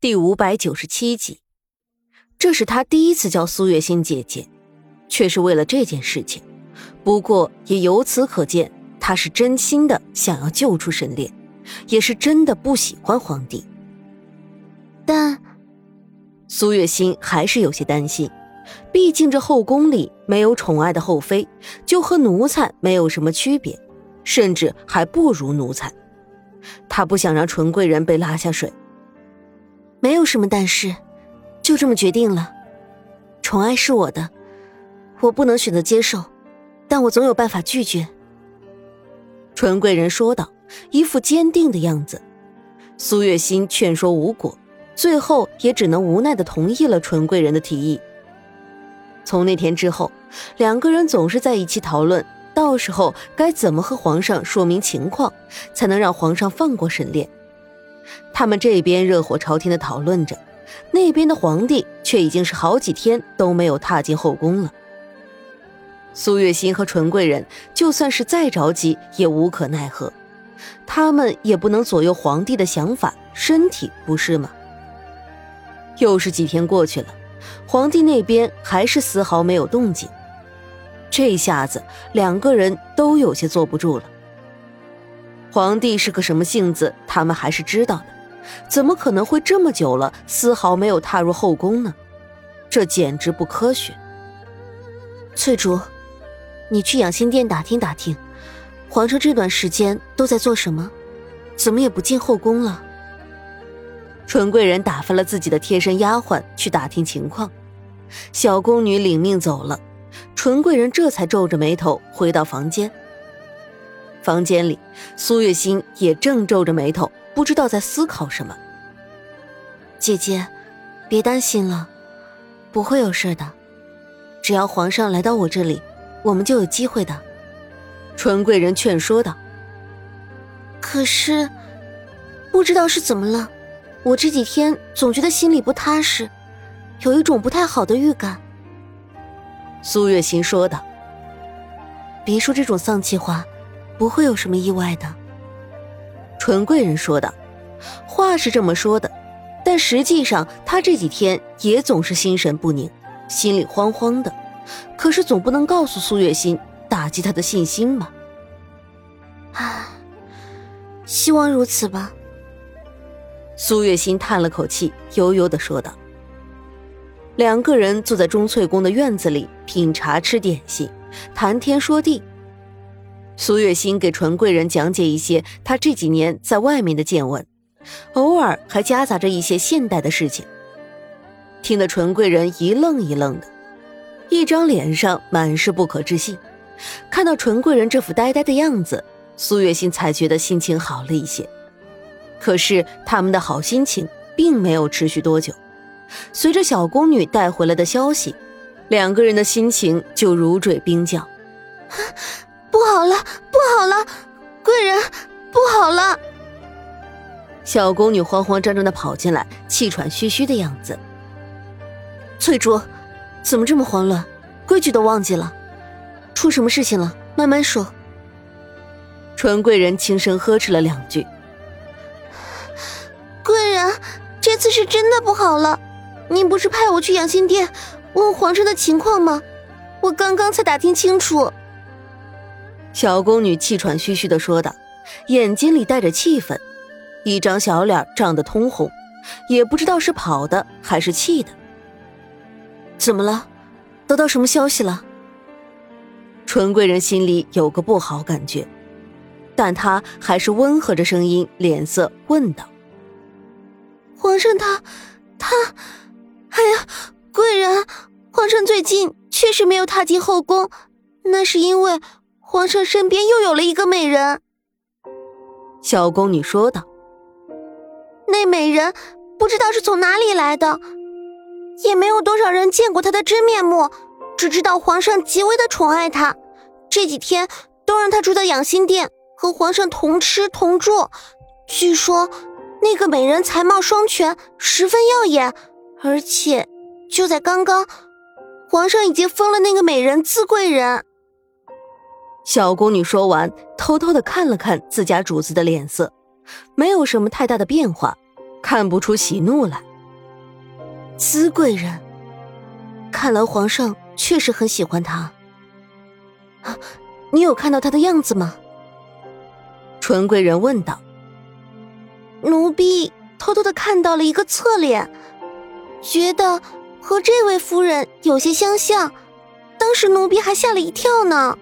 第五百九十七集，这是他第一次叫苏月心姐姐，却是为了这件事情。不过也由此可见，他是真心的想要救出沈炼，也是真的不喜欢皇帝。但苏月心还是有些担心，毕竟这后宫里没有宠爱的后妃，就和奴才没有什么区别，甚至还不如奴才。他不想让纯贵人被拉下水。没有什么但是，就这么决定了。宠爱是我的，我不能选择接受，但我总有办法拒绝。纯贵人说道，一副坚定的样子。苏月心劝说无果，最后也只能无奈的同意了纯贵人的提议。从那天之后，两个人总是在一起讨论，到时候该怎么和皇上说明情况，才能让皇上放过沈炼。他们这边热火朝天的讨论着，那边的皇帝却已经是好几天都没有踏进后宫了。苏月心和纯贵人就算是再着急也无可奈何，他们也不能左右皇帝的想法，身体不是吗？又是几天过去了，皇帝那边还是丝毫没有动静，这下子两个人都有些坐不住了。皇帝是个什么性子，他们还是知道的，怎么可能会这么久了丝毫没有踏入后宫呢？这简直不科学。翠竹，你去养心殿打听打听，皇上这段时间都在做什么？怎么也不进后宫了？纯贵人打发了自己的贴身丫鬟去打听情况，小宫女领命走了，纯贵人这才皱着眉头回到房间。房间里，苏月心也正皱着眉头，不知道在思考什么。姐姐，别担心了，不会有事的。只要皇上来到我这里，我们就有机会的。纯贵人劝说道。可是，不知道是怎么了，我这几天总觉得心里不踏实，有一种不太好的预感。苏月心说道。别说这种丧气话。不会有什么意外的，纯贵人说的，话是这么说的，但实际上他这几天也总是心神不宁，心里慌慌的。可是总不能告诉苏月心，打击他的信心吧？啊，希望如此吧。苏月心叹了口气，悠悠的说道。两个人坐在钟翠宫的院子里品茶吃点心，谈天说地。苏月心给纯贵人讲解一些他这几年在外面的见闻，偶尔还夹杂着一些现代的事情，听得纯贵人一愣一愣的，一张脸上满是不可置信。看到纯贵人这副呆呆的样子，苏月心才觉得心情好了一些。可是他们的好心情并没有持续多久，随着小宫女带回来的消息，两个人的心情就如坠冰窖。不好了，不好了，贵人，不好了！小宫女慌慌张张的跑进来，气喘吁吁的样子。翠竹，怎么这么慌乱？规矩都忘记了？出什么事情了？慢慢说。纯贵人轻声呵斥了两句。贵人，这次是真的不好了。您不是派我去养心殿问皇上的情况吗？我刚刚才打听清楚。小宫女气喘吁吁的说道，眼睛里带着气愤，一张小脸涨得通红，也不知道是跑的还是气的。怎么了？得到什么消息了？纯贵人心里有个不好感觉，但她还是温和着声音，脸色问道：“皇上他，他，哎呀，贵人，皇上最近确实没有踏进后宫，那是因为……”皇上身边又有了一个美人，小宫女说道：“那美人不知道是从哪里来的，也没有多少人见过她的真面目，只知道皇上极为的宠爱她，这几天都让她住在养心殿，和皇上同吃同住。据说那个美人才貌双全，十分耀眼，而且就在刚刚，皇上已经封了那个美人姿贵人。”小宫女说完，偷偷的看了看自家主子的脸色，没有什么太大的变化，看不出喜怒来。姿贵人，看来皇上确实很喜欢她。你有看到她的样子吗？纯贵人问道。奴婢偷偷的看到了一个侧脸，觉得和这位夫人有些相像，当时奴婢还吓了一跳呢。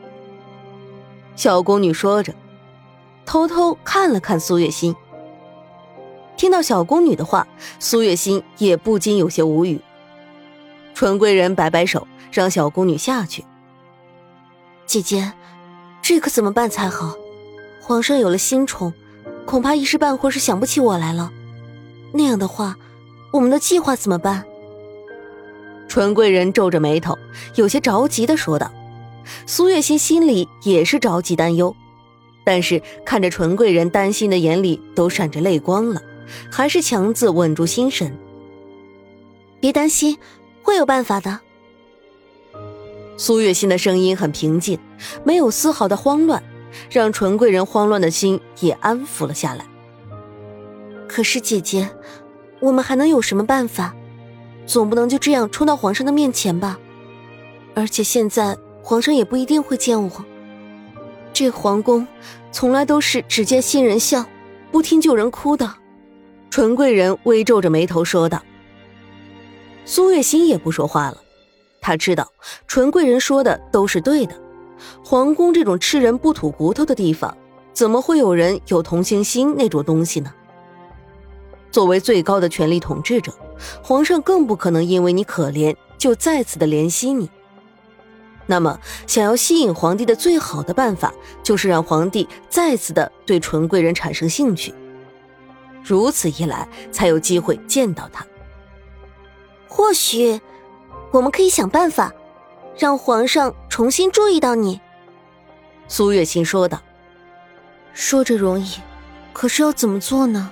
小宫女说着，偷偷看了看苏月心。听到小宫女的话，苏月心也不禁有些无语。纯贵人摆摆手，让小宫女下去。姐姐，这可怎么办才好？皇上有了新宠，恐怕一时半会儿是想不起我来了。那样的话，我们的计划怎么办？纯贵人皱着眉头，有些着急的说道。苏月心心里也是着急担忧，但是看着纯贵人担心的眼里都闪着泪光了。还是强自稳住心神。别担心，会有办法的。苏月心的声音很平静，没有丝毫的慌乱，让纯贵人慌乱的心也安抚了下来。可是姐姐，我们还能有什么办法？总不能就这样冲到皇上的面前吧？而且现在皇上也不一定会见我。这皇宫从来都是只见新人笑，不听旧人哭的。纯贵人微皱着眉头说道：“苏月心也不说话了，他知道纯贵人说的都是对的。皇宫这种吃人不吐骨头的地方，怎么会有人有同情心那种东西呢？作为最高的权力统治者，皇上更不可能因为你可怜就再次的怜惜你。那么，想要吸引皇帝的最好的办法，就是让皇帝再次的对纯贵人产生兴趣。”如此一来，才有机会见到他。或许，我们可以想办法，让皇上重新注意到你。”苏月心说道。“说着容易，可是要怎么做呢？”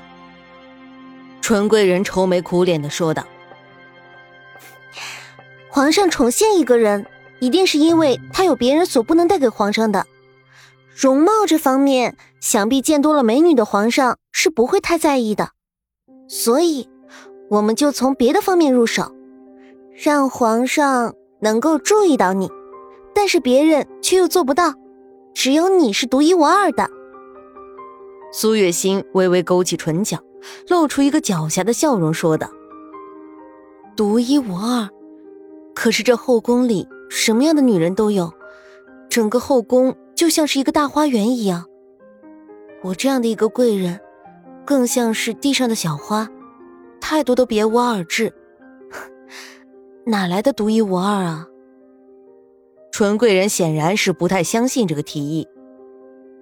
纯贵人愁眉苦脸的说道。“皇上宠幸一个人，一定是因为他有别人所不能带给皇上的。”容貌这方面，想必见多了美女的皇上是不会太在意的，所以我们就从别的方面入手，让皇上能够注意到你，但是别人却又做不到，只有你是独一无二的。苏月心微微勾起唇角，露出一个狡黠的笑容，说道：“独一无二，可是这后宫里什么样的女人都有，整个后宫。”就像是一个大花园一样，我这样的一个贵人，更像是地上的小花，太多都别无二致，哪来的独一无二啊？纯贵人显然是不太相信这个提议，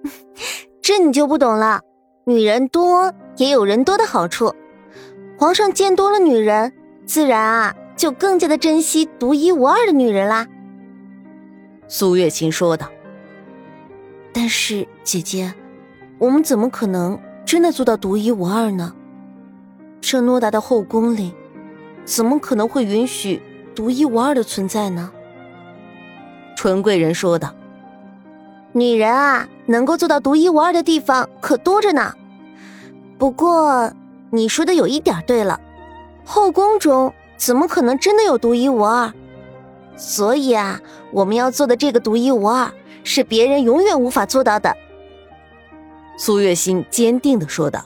这你就不懂了。女人多也有人多的好处，皇上见多了女人，自然啊就更加的珍惜独一无二的女人啦。苏月琴说道。但是姐姐，我们怎么可能真的做到独一无二呢？这诺大的后宫里，怎么可能会允许独一无二的存在呢？纯贵人说道：“女人啊，能够做到独一无二的地方可多着呢。不过你说的有一点对了，后宫中怎么可能真的有独一无二？所以啊，我们要做的这个独一无二。”是别人永远无法做到的。”苏月心坚定的说道。